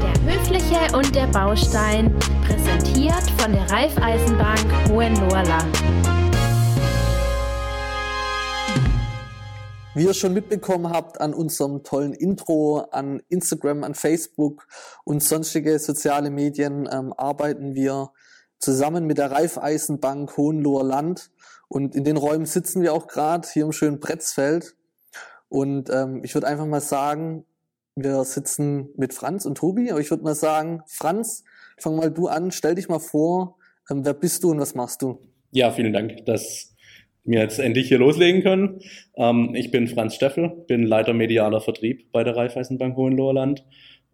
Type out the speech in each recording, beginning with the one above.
Der Höfliche und der Baustein, präsentiert von der Raiffeisenbank Hohenlohrland. Wie ihr schon mitbekommen habt an unserem tollen Intro, an Instagram, an Facebook und sonstige soziale Medien ähm, arbeiten wir zusammen mit der Raiffeisenbank Hohenloher Land. Und in den Räumen sitzen wir auch gerade hier im schönen Pretzfeld. Und ähm, ich würde einfach mal sagen, wir sitzen mit Franz und Tobi, aber ich würde mal sagen, Franz, fang mal du an, stell dich mal vor, ähm, wer bist du und was machst du? Ja, vielen Dank, dass wir jetzt endlich hier loslegen können. Ähm, ich bin Franz Steffel, bin Leiter medialer Vertrieb bei der Raiffeisenbank Hohenlohrland.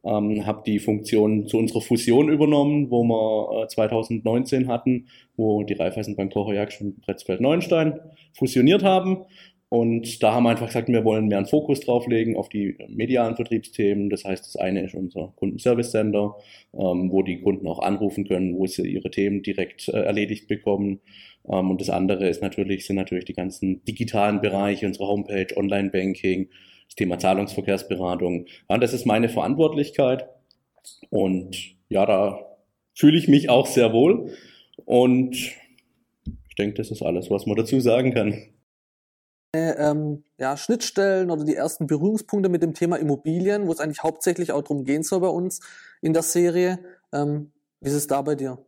Ähm, habe die Funktion zu unserer Fusion übernommen, wo wir äh, 2019 hatten, wo die Raiffeisenbank Kocherjagd und Bretzfeld-Neuenstein fusioniert haben. Und da haben wir einfach gesagt, wir wollen mehr einen Fokus drauflegen auf die medialen Vertriebsthemen. Das heißt, das eine ist unser Kundenservice Center, ähm, wo die Kunden auch anrufen können, wo sie ihre Themen direkt äh, erledigt bekommen. Ähm, und das andere ist natürlich, sind natürlich die ganzen digitalen Bereiche, unsere Homepage, Online-Banking, das Thema Zahlungsverkehrsberatung. Ja, das ist meine Verantwortlichkeit. Und ja, da fühle ich mich auch sehr wohl. Und ich denke, das ist alles, was man dazu sagen kann. Ähm, ja, Schnittstellen oder die ersten Berührungspunkte mit dem Thema Immobilien, wo es eigentlich hauptsächlich auch darum gehen soll bei uns in der Serie. Ähm, wie ist es da bei dir?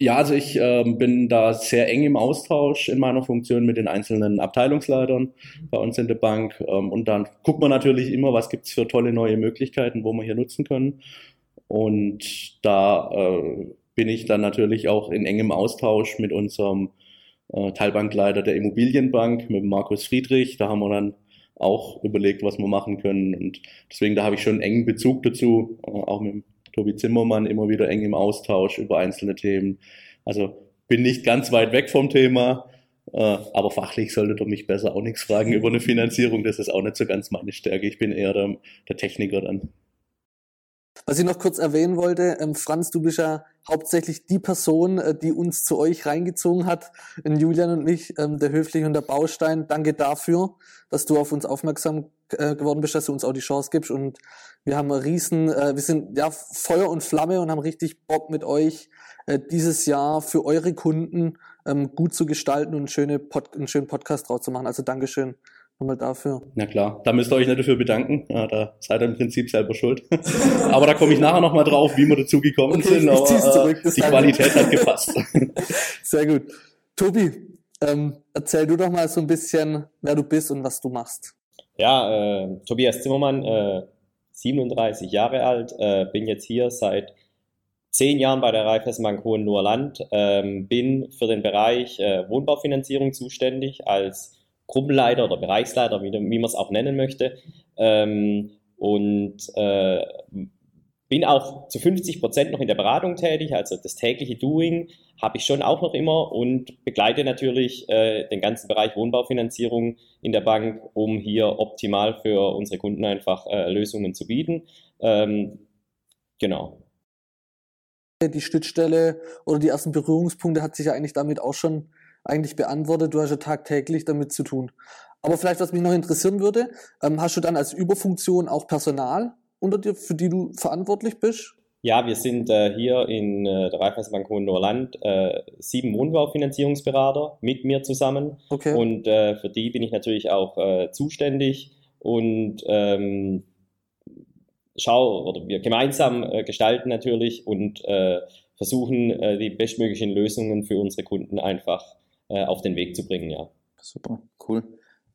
Ja, also ich ähm, bin da sehr eng im Austausch in meiner Funktion mit den einzelnen Abteilungsleitern bei uns in der Bank. Ähm, und dann guckt man natürlich immer, was gibt's für tolle neue Möglichkeiten, wo wir hier nutzen können. Und da äh, bin ich dann natürlich auch in engem Austausch mit unserem äh, Teilbankleiter der Immobilienbank, mit Markus Friedrich. Da haben wir dann auch überlegt, was wir machen können. Und deswegen, da habe ich schon einen engen Bezug dazu, äh, auch mit Tobi Zimmermann immer wieder eng im Austausch über einzelne Themen. Also bin nicht ganz weit weg vom Thema, äh, aber fachlich solltet ihr mich besser auch nichts fragen über eine Finanzierung. Das ist auch nicht so ganz meine Stärke. Ich bin eher der, der Techniker dann. Was ich noch kurz erwähnen wollte, ähm, Franz, du bist ja hauptsächlich die Person, äh, die uns zu euch reingezogen hat, in Julian und mich, ähm, der Höfliche und der Baustein. Danke dafür, dass du auf uns aufmerksam äh, geworden bist, dass du uns auch die Chance gibst. Und wir haben einen riesen, äh, wir sind ja Feuer und Flamme und haben richtig Bock mit euch äh, dieses Jahr für eure Kunden ähm, gut zu gestalten und schöne Pod einen schönen Podcast draus zu machen. Also Dankeschön nochmal dafür. Na klar, da müsst ihr euch nicht dafür bedanken. Ja, da seid ihr im Prinzip selber schuld. aber da komme ich nachher nochmal drauf, wie wir dazu gekommen okay, sind. Aber zurück, äh, die Qualität hat gepasst. Sehr gut. Tobi, ähm, erzähl du doch mal so ein bisschen, wer du bist und was du machst. Ja, äh, Tobias Zimmermann, äh, 37 Jahre alt, äh, bin jetzt hier seit zehn Jahren bei der Raiffeisenbank Hohenloher Land, ähm, bin für den Bereich äh, Wohnbaufinanzierung zuständig als Gruppenleiter oder Bereichsleiter, wie, wie man es auch nennen möchte. Ähm, und äh, bin auch zu 50 Prozent noch in der Beratung tätig, also das tägliche Doing habe ich schon auch noch immer und begleite natürlich äh, den ganzen Bereich Wohnbaufinanzierung in der Bank, um hier optimal für unsere Kunden einfach äh, Lösungen zu bieten. Ähm, genau. Die Schnittstelle oder die ersten Berührungspunkte hat sich ja eigentlich damit auch schon eigentlich beantwortet. Du hast ja tagtäglich damit zu tun. Aber vielleicht, was mich noch interessieren würde, ähm, hast du dann als Überfunktion auch Personal unter dir, für die du verantwortlich bist? Ja, wir sind äh, hier in äh, der Raiffeisenbank Hohenloher Land äh, sieben Wohnbaufinanzierungsberater mit mir zusammen. Okay. Und äh, für die bin ich natürlich auch äh, zuständig und ähm, schau oder wir gemeinsam äh, gestalten natürlich und äh, versuchen die bestmöglichen Lösungen für unsere Kunden einfach äh, auf den Weg zu bringen, ja. Super, cool.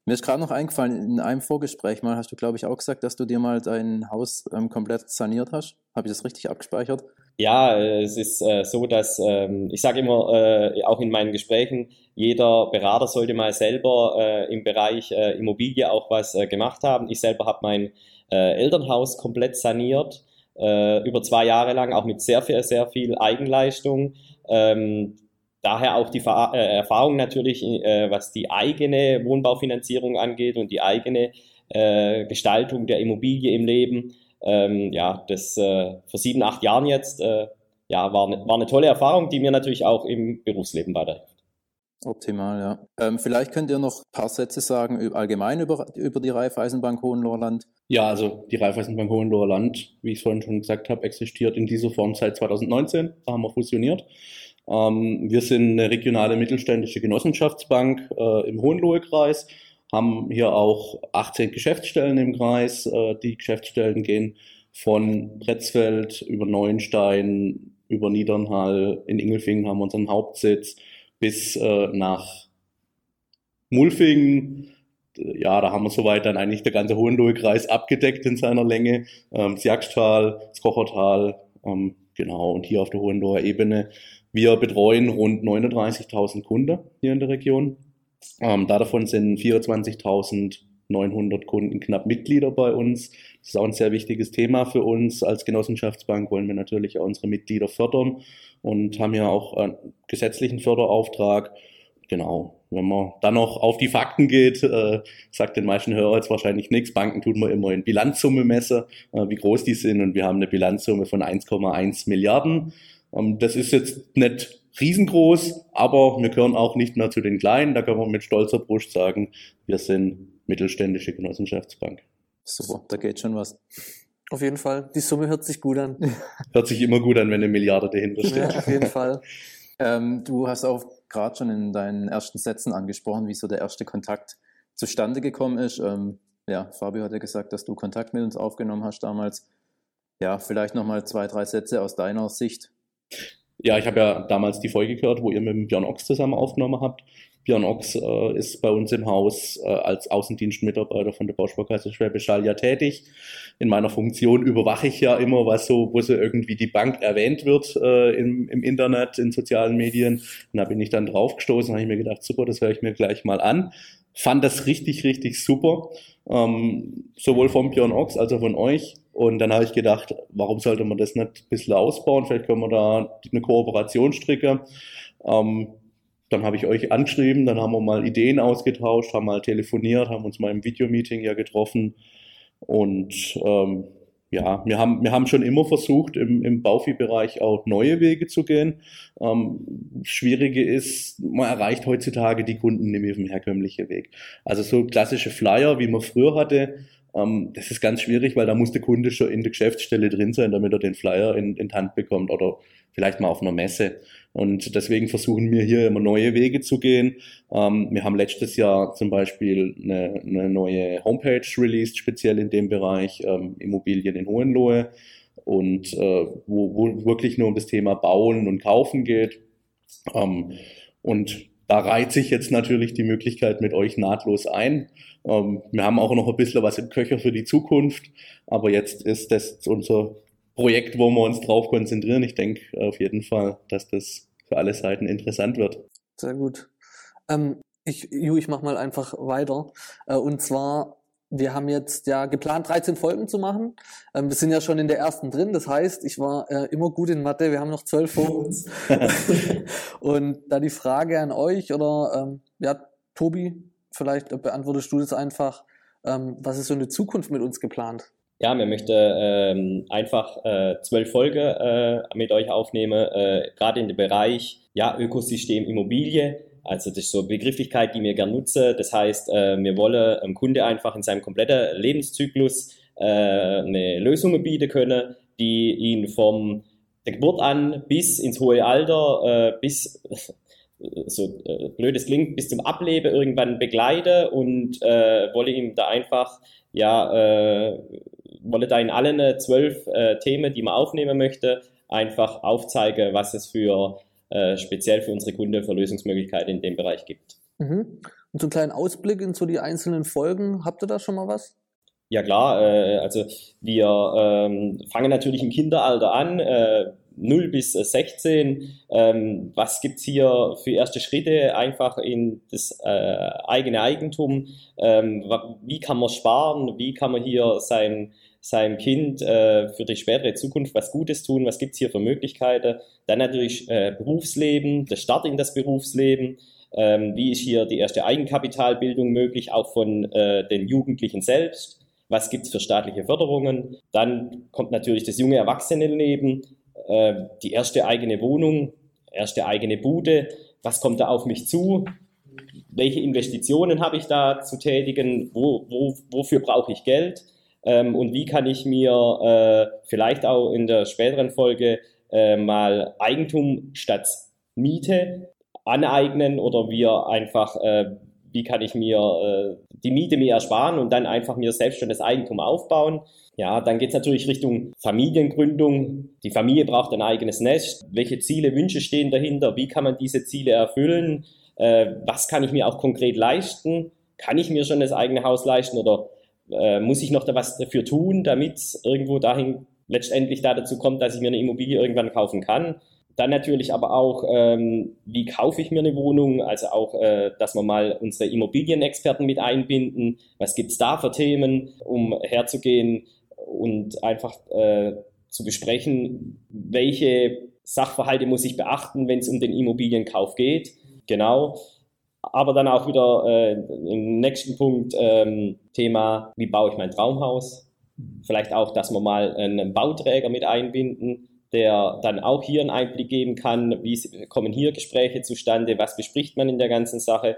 Mir ist gerade noch eingefallen, in einem Vorgespräch mal hast du, glaube ich, auch gesagt, dass du dir mal dein Haus ähm, komplett saniert hast. Habe ich das richtig abgespeichert? Ja, äh, es ist äh, so, dass ähm, ich sage immer, äh, auch in meinen Gesprächen, jeder Berater sollte mal selber äh, im Bereich äh, Immobilie auch was gemacht haben. Ich selber habe mein Elternhaus komplett saniert, über zwei Jahre lang, auch mit sehr, sehr, sehr viel Eigenleistung. Ähm, Daher auch die Ver äh, Erfahrung natürlich, äh, was die eigene Wohnbaufinanzierung angeht und die eigene äh, Gestaltung der Immobilie im Leben. Ähm, ja, das äh, vor sieben, acht Jahren jetzt, äh, ja, war, ne, war eine tolle Erfahrung, die mir natürlich auch im Berufsleben weiterhilft. Optimal, ja. Ähm, vielleicht könnt ihr noch ein paar Sätze sagen allgemein über, über die Raiffeisenbank Hohenlohrland. Ja, also die Raiffeisenbank Hohenlohrland, wie ich es vorhin schon gesagt habe, existiert in dieser Form seit 2019. Da haben wir fusioniert. Ähm, wir sind eine regionale mittelständische Genossenschaftsbank äh, im Hohenlohe-Kreis, haben hier auch 18 Geschäftsstellen im Kreis. Äh, die Geschäftsstellen gehen von Pretzfeld über Neuenstein, über Niedernhall, in Ingelfingen haben wir unseren Hauptsitz, bis äh, nach Mulfingen. Ja, da haben wir soweit dann eigentlich der ganze Hohenlohe-Kreis abgedeckt in seiner Länge. Ähm, das Jagdtal, das Kochertal, ähm, genau, und hier auf der Hohenloher Ebene. Wir betreuen rund 39.000 Kunden hier in der Region. Ähm, davon sind 24.900 Kunden knapp Mitglieder bei uns. Das ist auch ein sehr wichtiges Thema für uns. Als Genossenschaftsbank wollen wir natürlich auch unsere Mitglieder fördern und haben ja auch einen gesetzlichen Förderauftrag. Genau. Wenn man dann noch auf die Fakten geht, äh, sagt den meisten Hörer jetzt wahrscheinlich nichts. Banken tut man immer in Bilanzsumme messen, äh, wie groß die sind. Und wir haben eine Bilanzsumme von 1,1 Milliarden. Ähm, das ist jetzt nicht riesengroß, aber wir gehören auch nicht mehr zu den Kleinen. Da kann man mit stolzer Brust sagen, wir sind mittelständische Genossenschaftsbank. Super, da geht schon was. Auf jeden Fall. Die Summe hört sich gut an. Hört sich immer gut an, wenn eine Milliarde dahinter steht. Ja, auf jeden Fall. ähm, du hast auch gerade schon in deinen ersten Sätzen angesprochen, wie so der erste Kontakt zustande gekommen ist. Ähm, ja, Fabio hat ja gesagt, dass du Kontakt mit uns aufgenommen hast damals. Ja, vielleicht nochmal zwei, drei Sätze aus deiner Sicht. Ja, ich habe ja damals die Folge gehört, wo ihr mit Björn Ochs zusammen aufgenommen habt. Björn Ochs äh, ist bei uns im Haus äh, als Außendienstmitarbeiter von der Bausparkasse Schwäbisch Hall ja tätig. In meiner Funktion überwache ich ja immer, was so, wo so irgendwie die Bank erwähnt wird äh, im, im Internet, in sozialen Medien. Und da bin ich dann draufgestoßen, habe ich mir gedacht, super, das höre ich mir gleich mal an. Fand das richtig, richtig super. Ähm, sowohl von Björn Ochs als auch von euch. Und dann habe ich gedacht, warum sollte man das nicht ein bisschen ausbauen? Vielleicht können wir da eine Kooperation stricken. Ähm, dann habe ich euch angeschrieben, dann haben wir mal Ideen ausgetauscht, haben mal telefoniert, haben uns mal im Videomeeting ja getroffen. Und ähm, ja, wir haben, wir haben schon immer versucht, im, im Baufi-Bereich auch neue Wege zu gehen. Ähm, Schwierige ist, man erreicht heutzutage die Kunden nicht mehr auf dem herkömmlichen Weg. Also so klassische Flyer, wie man früher hatte, das ist ganz schwierig, weil da muss der Kunde schon in der Geschäftsstelle drin sein, damit er den Flyer in, in die Hand bekommt oder vielleicht mal auf einer Messe. Und deswegen versuchen wir hier immer neue Wege zu gehen. Ähm, wir haben letztes Jahr zum Beispiel eine, eine neue Homepage released, speziell in dem Bereich ähm, Immobilien in Hohenlohe und äh, wo, wo wirklich nur um das Thema Bauen und Kaufen geht. Ähm, und da reiht sich jetzt natürlich die Möglichkeit mit euch nahtlos ein. Ähm, wir haben auch noch ein bisschen was im Köcher für die Zukunft, aber jetzt ist das unser Projekt, wo wir uns drauf konzentrieren. Ich denke auf jeden Fall, dass das für alle Seiten interessant wird. Sehr gut. Ähm, ich, Ju, ich mache mal einfach weiter. Äh, und zwar, wir haben jetzt ja geplant, 13 Folgen zu machen. Ähm, wir sind ja schon in der ersten drin. Das heißt, ich war äh, immer gut in Mathe. Wir haben noch zwölf vor uns. und da die Frage an euch oder ähm, ja, Tobi, vielleicht beantwortest du das einfach. Ähm, was ist so eine Zukunft mit uns geplant? Ja, wir möchten ähm, einfach äh, zwölf Folgen äh, mit euch aufnehmen, äh, gerade in dem Bereich ja, Ökosystem Immobilie. Also das ist so eine Begrifflichkeit, die wir gerne nutzen. Das heißt, äh, wir wollen dem Kunde einfach in seinem kompletten Lebenszyklus äh, eine Lösung bieten können, die ihn vom der Geburt an bis ins hohe Alter, äh, bis so äh, blöd klingt, bis zum Ableben irgendwann begleiten und äh, wolle ihm da einfach ja äh, wolle da in allen zwölf äh, Themen, die man aufnehmen möchte, einfach aufzeigen, was es für äh, speziell für unsere Kunden für Lösungsmöglichkeiten in dem Bereich gibt. Mhm. Und so einen kleinen Ausblick in so die einzelnen Folgen, habt ihr da schon mal was? Ja klar, äh, also wir ähm, fangen natürlich im Kinderalter an, äh, 0 bis 16. Ähm, was gibt's hier für erste Schritte einfach in das äh, eigene Eigentum? Ähm, wie kann man sparen? Wie kann man hier sein seinem Kind äh, für die spätere Zukunft was Gutes tun, was gibt's hier für Möglichkeiten. Dann natürlich äh, Berufsleben, der Start in das Berufsleben, ähm, wie ist hier die erste Eigenkapitalbildung möglich, auch von äh, den Jugendlichen selbst, was gibt's für staatliche Förderungen. Dann kommt natürlich das junge Erwachsenenleben, äh, die erste eigene Wohnung, erste eigene Bude, was kommt da auf mich zu, welche Investitionen habe ich da zu tätigen, wo, wo, wofür brauche ich Geld ähm, und wie kann ich mir äh, vielleicht auch in der späteren Folge äh, mal Eigentum statt Miete aneignen oder wir einfach, äh, wie kann ich mir äh, die Miete mir ersparen und dann einfach mir selbst schon das Eigentum aufbauen. Ja, dann geht es natürlich Richtung Familiengründung. Die Familie braucht ein eigenes Nest. Welche Ziele, Wünsche stehen dahinter? Wie kann man diese Ziele erfüllen? Äh, was kann ich mir auch konkret leisten? Kann ich mir schon das eigene Haus leisten oder äh, muss ich noch da was dafür tun, damit es irgendwo dahin letztendlich da dazu kommt, dass ich mir eine Immobilie irgendwann kaufen kann? Dann natürlich aber auch, ähm, wie kaufe ich mir eine Wohnung? Also auch, äh, dass wir mal unsere Immobilienexperten mit einbinden. Was gibt's da für Themen, um herzugehen und einfach äh, zu besprechen, welche Sachverhalte muss ich beachten, wenn es um den Immobilienkauf geht. Genau. Aber dann auch wieder äh, im nächsten Punkt ähm, Thema, wie baue ich mein Traumhaus? Vielleicht auch, dass wir mal einen Bauträger mit einbinden, der dann auch hier einen Einblick geben kann, wie kommen hier Gespräche zustande, was bespricht man in der ganzen Sache.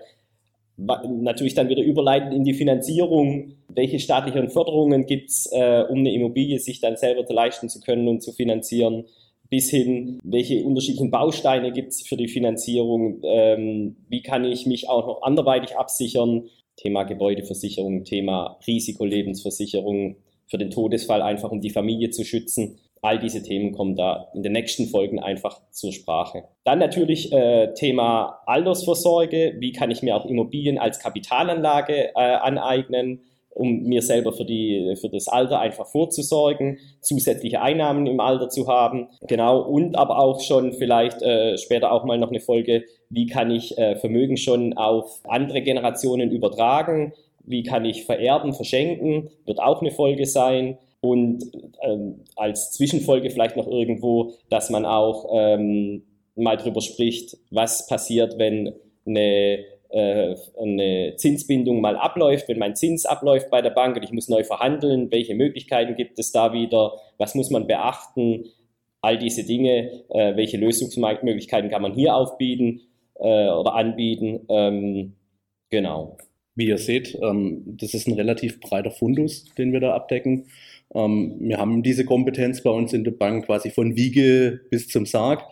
Natürlich dann wieder überleiten in die Finanzierung, welche staatlichen Förderungen gibt es, äh, um eine Immobilie sich dann selber leisten zu können und zu finanzieren bis hin, welche unterschiedlichen Bausteine gibt es für die Finanzierung, ähm, wie kann ich mich auch noch anderweitig absichern, Thema Gebäudeversicherung, Thema Risikolebensversicherung für den Todesfall, einfach um die Familie zu schützen. All diese Themen kommen da in den nächsten Folgen einfach zur Sprache. Dann natürlich äh, Thema Altersvorsorge. Wie kann ich mir auch Immobilien als Kapitalanlage äh, aneignen? Um mir selber für, die, für das Alter einfach vorzusorgen, zusätzliche Einnahmen im Alter zu haben. Genau, und aber auch schon vielleicht äh, später auch mal noch eine Folge, wie kann ich äh, Vermögen schon auf andere Generationen übertragen, wie kann ich vererben, verschenken, wird auch eine Folge sein. Und ähm, als Zwischenfolge vielleicht noch irgendwo, dass man auch ähm, mal drüber spricht, was passiert, wenn eine eine Zinsbindung mal abläuft, wenn mein Zins abläuft bei der Bank und ich muss neu verhandeln, welche Möglichkeiten gibt es da wieder, was muss man beachten, all diese Dinge, äh, welche Lösungsmöglichkeiten kann man hier aufbieten äh, oder anbieten. Ähm, genau. Wie ihr seht, ähm, das ist ein relativ breiter Fundus, den wir da abdecken. Ähm, wir haben diese Kompetenz bei uns in der Bank quasi von Wiege bis zum Sarg.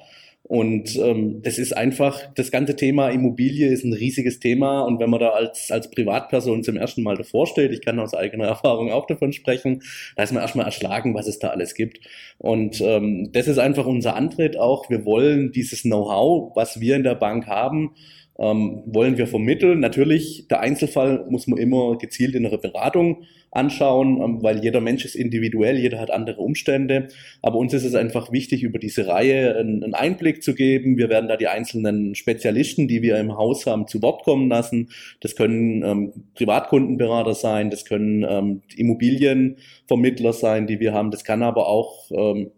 Und ähm, das ist einfach, das ganze Thema Immobilie ist ein riesiges Thema. Und wenn man da als, als Privatperson zum ersten Mal davor steht, ich kann aus eigener Erfahrung auch davon sprechen, da ist man erstmal erschlagen, was es da alles gibt. Und ähm, das ist einfach unser Antritt auch. Wir wollen dieses Know-how, was wir in der Bank haben, ähm, wollen wir vermitteln. Natürlich, der Einzelfall muss man immer gezielt in einer Beratung anschauen, ähm, weil jeder Mensch ist individuell, jeder hat andere Umstände. Aber uns ist es einfach wichtig, über diese Reihe einen, Einblick zu geben. Wir werden da die einzelnen Spezialisten, die wir im Haus haben, zu Wort kommen lassen. Das können ähm, Privatkundenberater sein, das können ähm, Immobilienvermittler sein, die wir haben. Das kann aber auch ähm,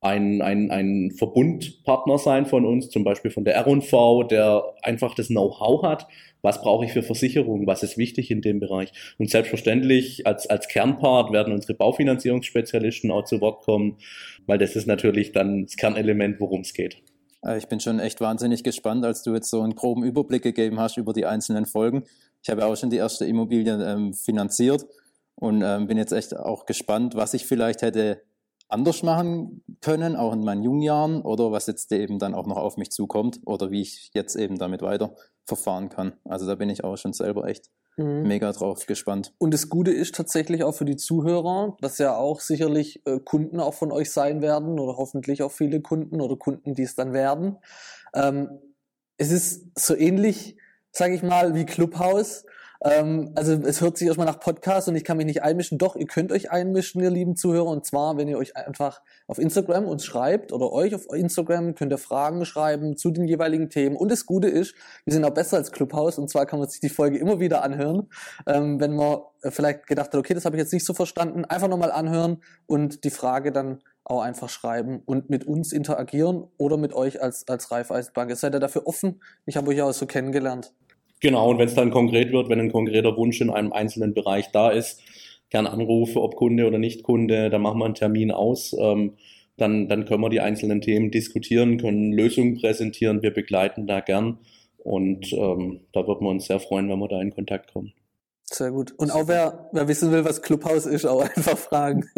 ein, ein, ein Verbundpartner sein von uns, zum Beispiel von der R&V, der einfach das Know-how hat. Was brauche ich für Versicherungen? Was ist wichtig in dem Bereich? Und selbstverständlich als, als Kernpart werden unsere Baufinanzierungsspezialisten auch zu Wort kommen, weil das ist natürlich dann das Kernelement, worum es geht. Äh, ich bin schon echt wahnsinnig gespannt, als du jetzt so einen groben Überblick gegeben hast über die einzelnen Folgen. Ich habe auch schon die erste Immobilie ähm, finanziert und ähm, bin jetzt echt auch gespannt, was ich vielleicht hätte anders machen können, auch in meinen jungen Jahren, oder was jetzt eben dann auch noch auf mich zukommt oder wie ich jetzt eben damit weiter verfahren kann. Also da bin ich auch schon selber echt mhm. mega drauf gespannt. Und das Gute ist tatsächlich auch für die Zuhörer, dass ja auch sicherlich äh, Kunden auch von euch sein werden oder hoffentlich auch viele Kunden oder Kunden, die es dann werden. Ähm, es ist so ähnlich, sage ich mal, wie Clubhouse. Ähm, also es hört sich erstmal nach Podcast und ich kann mich nicht einmischen. Doch, ihr könnt euch einmischen, ihr lieben Zuhörer. Und zwar, wenn ihr euch einfach auf Instagram uns schreibt oder euch auf Instagram könnt ihr Fragen schreiben zu den jeweiligen Themen. Und das Gute ist, wir sind auch besser als Clubhouse. Und zwar kann man sich die Folge immer wieder anhören. Ähm, wenn man vielleicht gedacht hat, okay, das habe ich jetzt nicht so verstanden, einfach nochmal anhören und die Frage dann auch einfach schreiben und mit uns interagieren oder mit euch als, als Raiffeisenbank. Ihr seid ja dafür offen. Ich habe euch auch so kennengelernt. Genau, und wenn es dann konkret wird, wenn ein konkreter Wunsch in einem einzelnen Bereich da ist, gern Anrufe, ob Kunde oder nicht Kunde, dann machen wir einen Termin aus. Ähm, dann, dann können wir die einzelnen Themen diskutieren, können Lösungen präsentieren. Wir begleiten da gern und ähm, da würden wir uns sehr freuen, wenn wir da in Kontakt kommen. Sehr gut. Und auch wer, wer wissen will, was Clubhouse ist, auch einfach fragen.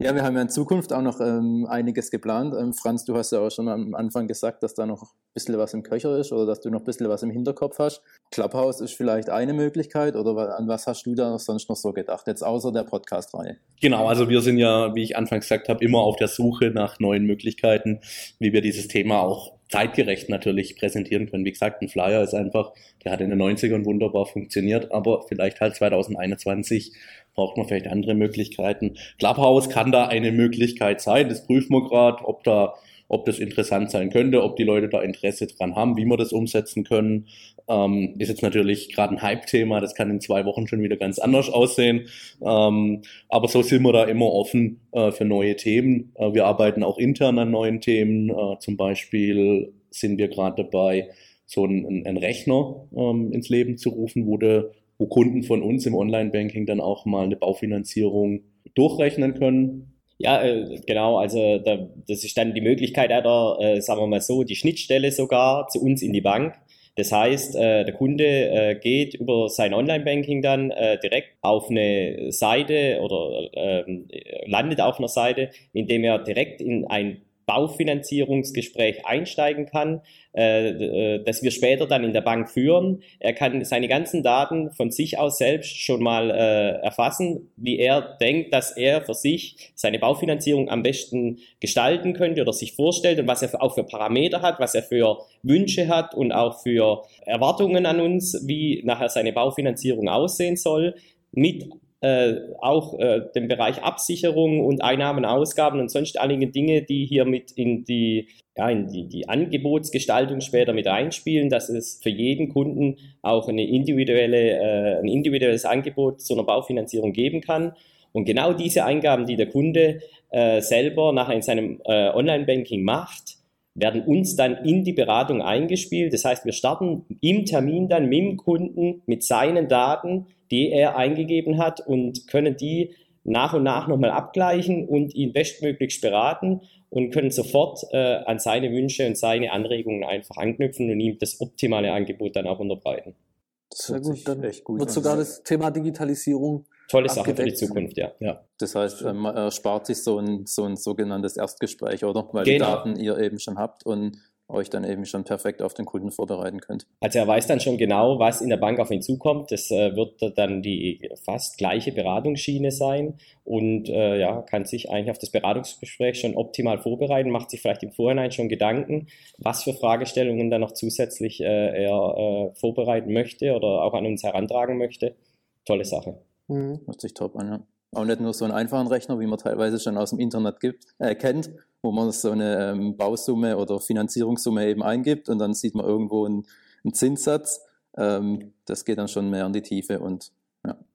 Ja, wir haben ja in Zukunft auch noch ähm, einiges geplant. Ähm, Franz, du hast ja auch schon am Anfang gesagt, dass da noch ein bisschen was im Köcher ist oder dass du noch ein bisschen was im Hinterkopf hast. Clubhouse ist vielleicht eine Möglichkeit oder an was hast du da sonst noch so gedacht, jetzt außer der Podcast-Reihe? Genau, also wir sind ja, wie ich anfangs gesagt habe, immer auf der Suche nach neuen Möglichkeiten, wie wir dieses Thema auch zeitgerecht natürlich präsentieren können. Wie gesagt, ein Flyer ist einfach, der hat in den 90ern wunderbar funktioniert, aber vielleicht halt 2021 braucht man vielleicht andere Möglichkeiten. Clubhouse kann da eine Möglichkeit sein. Das prüfen wir gerade, ob da ob das interessant sein könnte, ob die Leute da Interesse dran haben, wie wir das umsetzen können. Ähm, ist jetzt natürlich gerade ein Hype-Thema, das kann in zwei Wochen schon wieder ganz anders aussehen. Ähm, aber so sind wir da immer offen äh, für neue Themen. Äh, wir arbeiten auch intern an neuen Themen. Äh, zum Beispiel sind wir gerade dabei, so einen, einen Rechner ähm, ins Leben zu rufen, wo der wo Kunden von uns im Online-Banking dann auch mal eine Baufinanzierung durchrechnen können. Ja, äh, genau. Also da, das ist dann die Möglichkeit, oder äh, sagen wir mal so, die Schnittstelle sogar zu uns in die Bank. Das heißt, äh, der Kunde äh, geht über sein Online-Banking dann direkt auf eine Seite oder ähm, landet auf einer Seite, indem er direkt in ein Baufinanzierungsgespräch einsteigen kann, äh, äh, das wir später dann in der Bank führen. Er kann seine ganzen Daten von sich aus selbst schon mal äh, erfassen, wie er denkt, dass er für sich seine Baufinanzierung am besten gestalten könnte oder sich vorstellt und was er auch für Parameter hat, was er für Wünsche hat und auch für Erwartungen an uns, wie nachher seine Baufinanzierung aussehen soll, mit äh, auch äh, den Bereich Absicherung und Einnahmen, Ausgaben und sonst einige Dinge, die hier mit in die, ja, in die, die Angebotsgestaltung später mit reinspielen, dass es für jeden Kunden auch eine individuelle, äh, ein individuelles Angebot zu einer Baufinanzierung geben kann. Und genau diese Eingaben, die der Kunde äh, selber nachher in seinem äh, Online-Banking macht, werden uns dann in die Beratung eingespielt. Das heißt, wir starten im Termin dann mit dem Kunden mit seinen Daten, die er eingegeben hat und können die nach und nach nochmal abgleichen und ihn bestmöglichst beraten und können sofort äh, an seine Wünsche und seine Anregungen einfach anknüpfen und ihm das optimale Angebot dann auch unterbreiten. Sehr gut, dann echt gut wird sogar das Thema Digitalisierung Tolle Sache für die Zukunft, ja. ja. Das heißt, ähm, man erspart sich so ein, so ein sogenanntes Erstgespräch, oder? Weil genau. die Daten ihr eben schon habt und euch dann eben schon perfekt auf den Kunden vorbereiten könnt. Also er weiß dann schon genau, was in der Bank auf ihn zukommt. Das äh, wird dann die fast gleiche Beratungsschiene sein und äh, ja, kann sich eigentlich auf das Beratungsgespräch schon optimal vorbereiten, macht sich vielleicht im Vorhinein schon Gedanken, was für Fragestellungen dann noch zusätzlich äh, er äh, vorbereiten möchte oder auch an uns herantragen möchte. Tolle Sache. Mhm. Hört sich top an, ja. Auch nicht nur so einen einfachen Rechner, wie man teilweise schon aus dem Internet gibt, äh, kennt, wo man so eine ähm, Bausumme oder Finanzierungssumme eben eingibt und dann sieht man irgendwo einen, einen Zinssatz. Ähm, das geht dann schon mehr in die Tiefe und.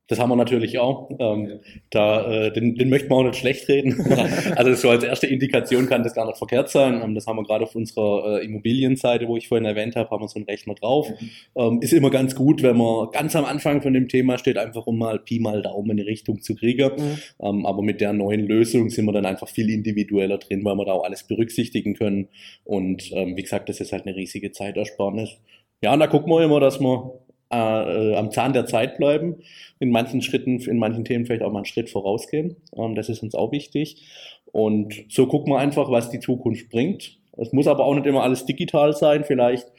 Das haben wir natürlich auch. Ähm, da, äh, den, den möchten wir auch nicht schlecht reden. also so als erste Indikation kann das gar nicht verkehrt sein. Ähm, das haben wir gerade auf unserer äh, Immobilienseite, wo ich vorhin erwähnt habe, haben wir so einen Rechner drauf. Mhm. Ähm, ist immer ganz gut, wenn man ganz am Anfang von dem Thema steht, einfach um mal Pi mal Daumen in die Richtung zu kriegen. Mhm. Ähm, aber mit der neuen Lösung sind wir dann einfach viel individueller drin, weil wir da auch alles berücksichtigen können. Und ähm, wie gesagt, das ist halt eine riesige Zeitersparnis. Ja, und da gucken wir immer, dass wir äh, am Zahn der Zeit bleiben, in manchen Schritten, in manchen Themen vielleicht auch mal einen Schritt vorausgehen. Ähm, das ist uns auch wichtig. Und so gucken wir einfach, was die Zukunft bringt. Es muss aber auch nicht immer alles digital sein. Vielleicht,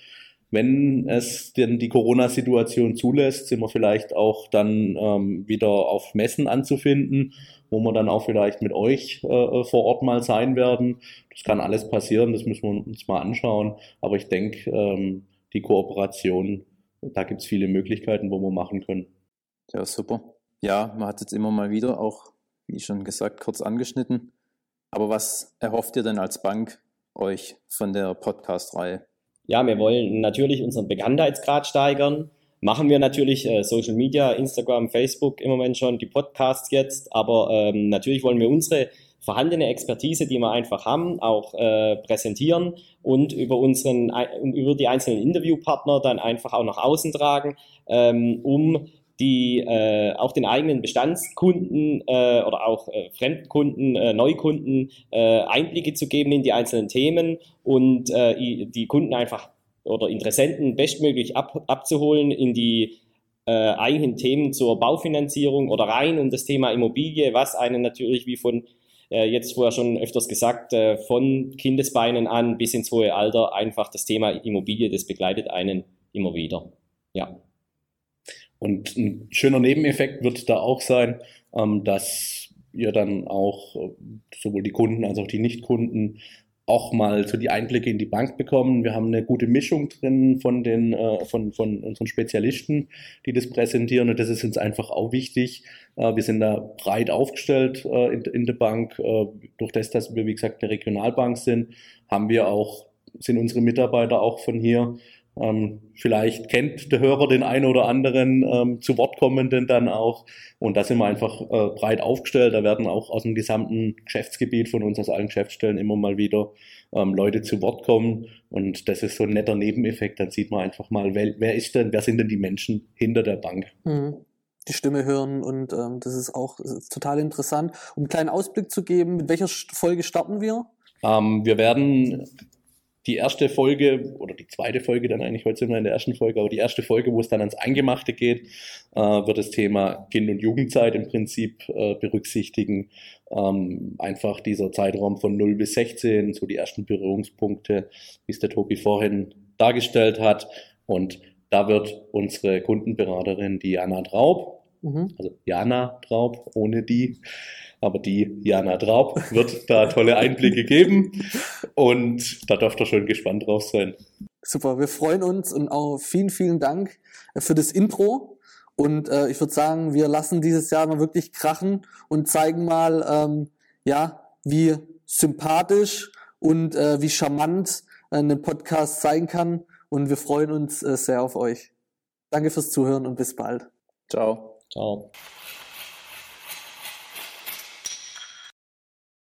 wenn es denn die Corona-Situation zulässt, sind wir vielleicht auch dann ähm, wieder auf Messen anzufinden, wo wir dann auch vielleicht mit euch äh, vor Ort mal sein werden. Das kann alles passieren, das müssen wir uns mal anschauen. Aber ich denke, ähm, die Kooperation da gibt es viele Möglichkeiten, wo wir machen können. Ja, super. Ja, man hat jetzt immer mal wieder auch, wie schon gesagt, kurz angeschnitten. Aber was erhofft ihr denn als Bank euch von der Podcast-Reihe? Ja, wir wollen natürlich unseren Bekanntheitsgrad steigern. Machen wir natürlich äh, Social Media, Instagram, Facebook im Moment schon, die Podcasts jetzt. Aber ähm, natürlich wollen wir unsere vorhandene Expertise, die wir einfach haben, auch äh, präsentieren und über unseren über die einzelnen Interviewpartner dann einfach auch nach außen tragen, ähm, um die äh, auch den eigenen Bestandskunden äh, oder auch äh, Fremdkunden, äh, Neukunden äh, Einblicke zu geben in die einzelnen Themen und äh, die Kunden einfach oder Interessenten bestmöglich ab, abzuholen in die äh, eigenen Themen zur Baufinanzierung oder rein um das Thema Immobilie, was einen natürlich wie von äh, jetzt vorher schon öfters gesagt, äh, von Kindesbeinen an bis ins hohe Alter einfach das Thema Immobilie, das begleitet einen immer wieder. Ja. Und ein schöner Nebeneffekt wird da auch sein, ähm, dass ihr dann auch äh, sowohl die Kunden als auch die Nichtkunden auch mal so die Einblicke in die Bank bekommen. Wir haben eine gute Mischung drin von den äh, von, von unseren Spezialisten, die das präsentieren und das ist uns einfach auch wichtig. Äh, wir sind da breit aufgestellt äh, in, in der Bank. Äh, durch das, dass wir wie gesagt eine Regionalbank sind, haben wir auch sind unsere Mitarbeiter auch von hier ähm, vielleicht kennt der Hörer den einen oder anderen ähm, zu Wort kommenden dann auch. Und da sind wir einfach äh, breit aufgestellt. Da werden auch aus dem gesamten Geschäftsgebiet von uns, aus allen Geschäftsstellen immer mal wieder ähm, Leute zu Wort kommen. Und das ist so ein netter Nebeneffekt. Dann sieht man einfach mal, wer, wer ist denn, wer sind denn die Menschen hinter der Bank? Mhm die Stimme hören und ähm, das ist auch das ist total interessant. Um einen kleinen Ausblick zu geben, mit welcher Folge starten wir? Ähm, wir werden die erste Folge oder die zweite Folge dann eigentlich, heute sind wir in der ersten Folge, aber die erste Folge, wo es dann ans Eingemachte geht, äh, wird das Thema Kind- und Jugendzeit im Prinzip äh, berücksichtigen. Ähm, einfach dieser Zeitraum von 0 bis 16, so die ersten Berührungspunkte, wie es der Tobi vorhin dargestellt hat. Und da wird unsere Kundenberaterin Diana Traub, mhm. also Jana Traub, ohne die, aber die Jana Traub wird da tolle Einblicke geben und da dürft ihr schon gespannt drauf sein. Super, wir freuen uns und auch vielen, vielen Dank für das Intro. Und äh, ich würde sagen, wir lassen dieses Jahr mal wirklich krachen und zeigen mal, ähm, ja, wie sympathisch und äh, wie charmant äh, ein Podcast sein kann. Und wir freuen uns äh, sehr auf euch. Danke fürs Zuhören und bis bald. Ciao. Ciao.